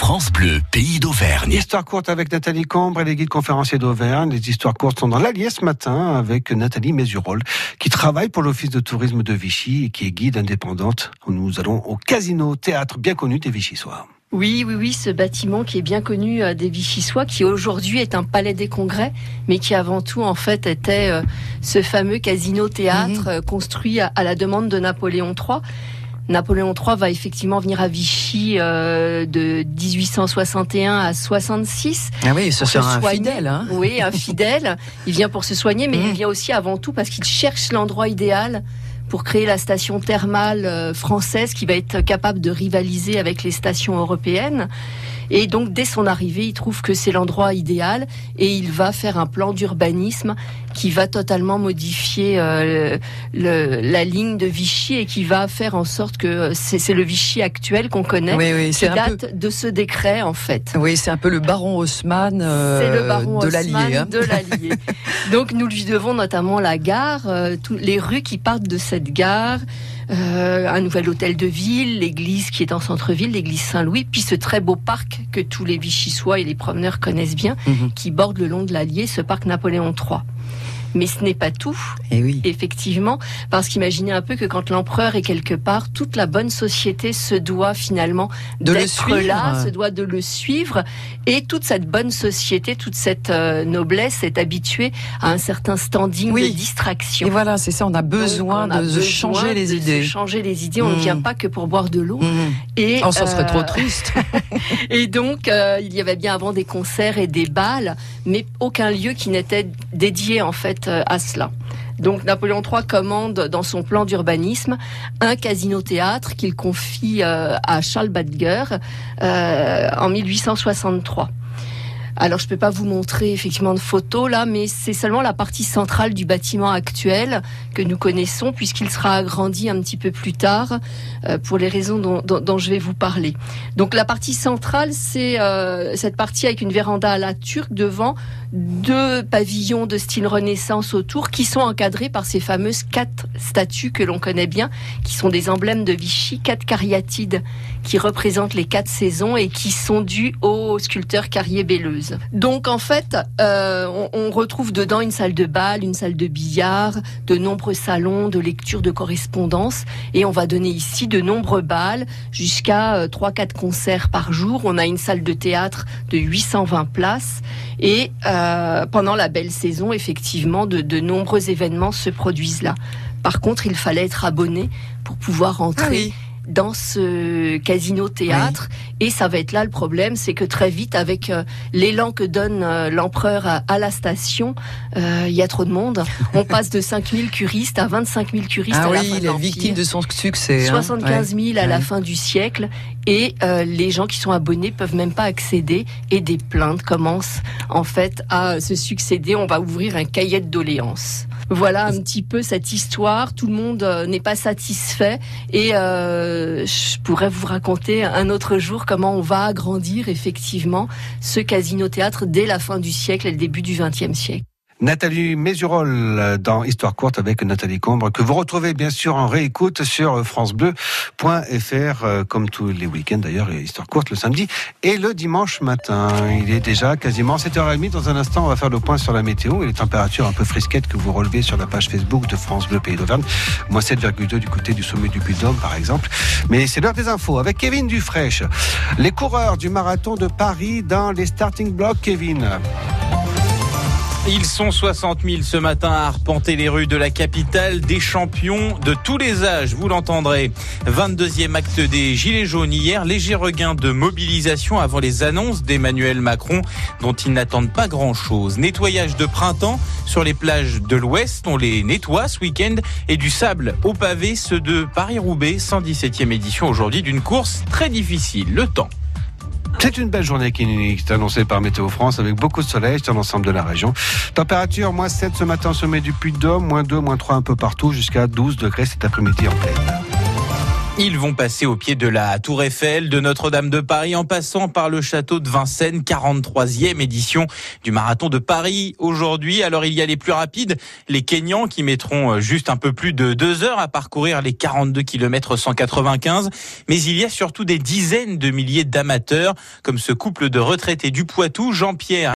France Bleu, pays d'Auvergne. Histoire courte avec Nathalie Combre et les guides conférenciers d'Auvergne. Les histoires courtes sont dans l'Allier ce matin avec Nathalie Mésurol, qui travaille pour l'Office de tourisme de Vichy et qui est guide indépendante. Nous allons au Casino Théâtre, bien connu des Vichysois. Oui, oui, oui, ce bâtiment qui est bien connu euh, des Vichysois, qui aujourd'hui est un palais des congrès, mais qui avant tout en fait était euh, ce fameux casino théâtre mhm. euh, construit à, la demande de Napoléon III. Napoléon III va effectivement venir à Vichy de 1861 à 66. Ah oui, ce sera un fidèle. Hein oui, un fidèle. Il vient pour se soigner, mais il mhm. vient aussi avant tout parce qu'il cherche l'endroit idéal pour créer la station thermale euh, française qui va être capable de rivaliser avec les stations européennes. Et donc, dès son arrivée, il trouve que c'est l'endroit idéal et il va faire un plan d'urbanisme qui va totalement modifier euh, le, la ligne de Vichy et qui va faire en sorte que c'est le Vichy actuel qu'on connaît, oui, oui, qui date de ce décret en fait. Oui, c'est un peu le baron Haussmann euh, le baron de l'Allier. Hein. De l'Allier. donc nous lui devons notamment la gare, euh, les rues qui partent de cette gare. Euh, un nouvel hôtel de ville, l'église qui est en centre-ville, l'église Saint-Louis, puis ce très beau parc que tous les Vichysois et les promeneurs connaissent bien, mhm. qui borde le long de l'Allier, ce parc Napoléon III. Mais ce n'est pas tout. Et eh oui. Effectivement, parce qu'imaginez un peu que quand l'empereur est quelque part, toute la bonne société se doit finalement d'être là, se doit de le suivre, et toute cette bonne société, toute cette euh, noblesse est habituée à un certain standing de distraction. Et voilà, c'est ça, on a besoin de, changer les idées. changer les idées, on ne vient mmh. pas que pour boire de l'eau. Mmh. Et oh, ça serait trop euh, triste. et donc, euh, il y avait bien avant des concerts et des balles, mais aucun lieu qui n'était dédié en fait euh, à cela. Donc Napoléon III commande dans son plan d'urbanisme un casino-théâtre qu'il confie euh, à Charles Badger euh, en 1863. Alors je peux pas vous montrer effectivement de photos là, mais c'est seulement la partie centrale du bâtiment actuel que nous connaissons, puisqu'il sera agrandi un petit peu plus tard pour les raisons dont, je vais vous parler. Donc la partie centrale, c'est cette partie avec une véranda à la turque devant, deux pavillons de style Renaissance autour, qui sont encadrés par ces fameuses quatre statues que l'on connaît bien, qui sont des emblèmes de Vichy, quatre cariatides qui représentent les quatre saisons et qui sont dues au sculpteur Carrier-Belleuse. Donc en fait, euh, on, retrouve dedans une salle de bal, une salle de billard, de nombreux salons de lecture de correspondance, et on va donner ici de nombreux bals jusqu'à 3-4 euh, concerts par jour. On a une salle de théâtre de 820 places, et euh, pendant la belle saison, effectivement, de, nombreux événements se produisent là. Par contre, il fallait être abonné pour pouvoir entrer. Ah dans ce casino théâtre. Et ça va être là le problème, c'est que très vite, avec euh, l'élan que donne euh, l'empereur à, la station, euh, il y a trop de monde. On passe de 5000 curistes à 25 000 curistes ah à la fin de victime de son succès. 75 hein. 000 à la fin du siècle. Et les gens qui sont abonnés peuvent même pas accéder. Et des plaintes commencent en fait à se succéder. On va ouvrir un cahier de doléances. Voilà un petit peu cette histoire. Tout le monde n'est pas satisfait. Et je pourrais vous raconter un autre jour comment on va agrandir effectivement ce casino-théâtre dès la fin du siècle et le début du XXe siècle. Nathalie Mésurol dans Histoire courte avec Nathalie Combre, que vous retrouvez bien sûr en réécoute sur francebleu.fr, euh, comme tous les week-ends d'ailleurs, Histoire courte le samedi et le dimanche matin. Il est déjà quasiment 7h30. Dans un instant, on va faire le point sur la météo et les températures un peu frisquettes que vous relevez sur la page Facebook de France Bleu Pays d'Auvergne. Moins 7,2 du côté du sommet du Puy-de-Dôme, par exemple. Mais c'est l'heure des infos avec Kevin Dufresne. Les coureurs du marathon de Paris dans les starting blocks, Kevin. Ils sont 60 000 ce matin à arpenter les rues de la capitale, des champions de tous les âges, vous l'entendrez. 22e acte des Gilets jaunes hier, léger regain de mobilisation avant les annonces d'Emmanuel Macron, dont ils n'attendent pas grand-chose. Nettoyage de printemps sur les plages de l'Ouest, on les nettoie ce week-end, et du sable au pavé, ceux de Paris-Roubaix, 117e édition aujourd'hui d'une course très difficile. Le temps. C'est une belle journée qui est annoncée par Météo France avec beaucoup de soleil dans l'ensemble de la région. Température moins 7 ce matin au sommet du Puy-de-Dôme, moins 2, moins 3 un peu partout jusqu'à 12 degrés cet après-midi en pleine. Ils vont passer au pied de la Tour Eiffel, de Notre-Dame de Paris, en passant par le château de Vincennes, 43e édition du marathon de Paris aujourd'hui. Alors il y a les plus rapides, les Kenyans qui mettront euh, juste un peu plus de deux heures à parcourir les 42 km 195. Mais il y a surtout des dizaines de milliers d'amateurs, comme ce couple de retraités du Poitou, Jean-Pierre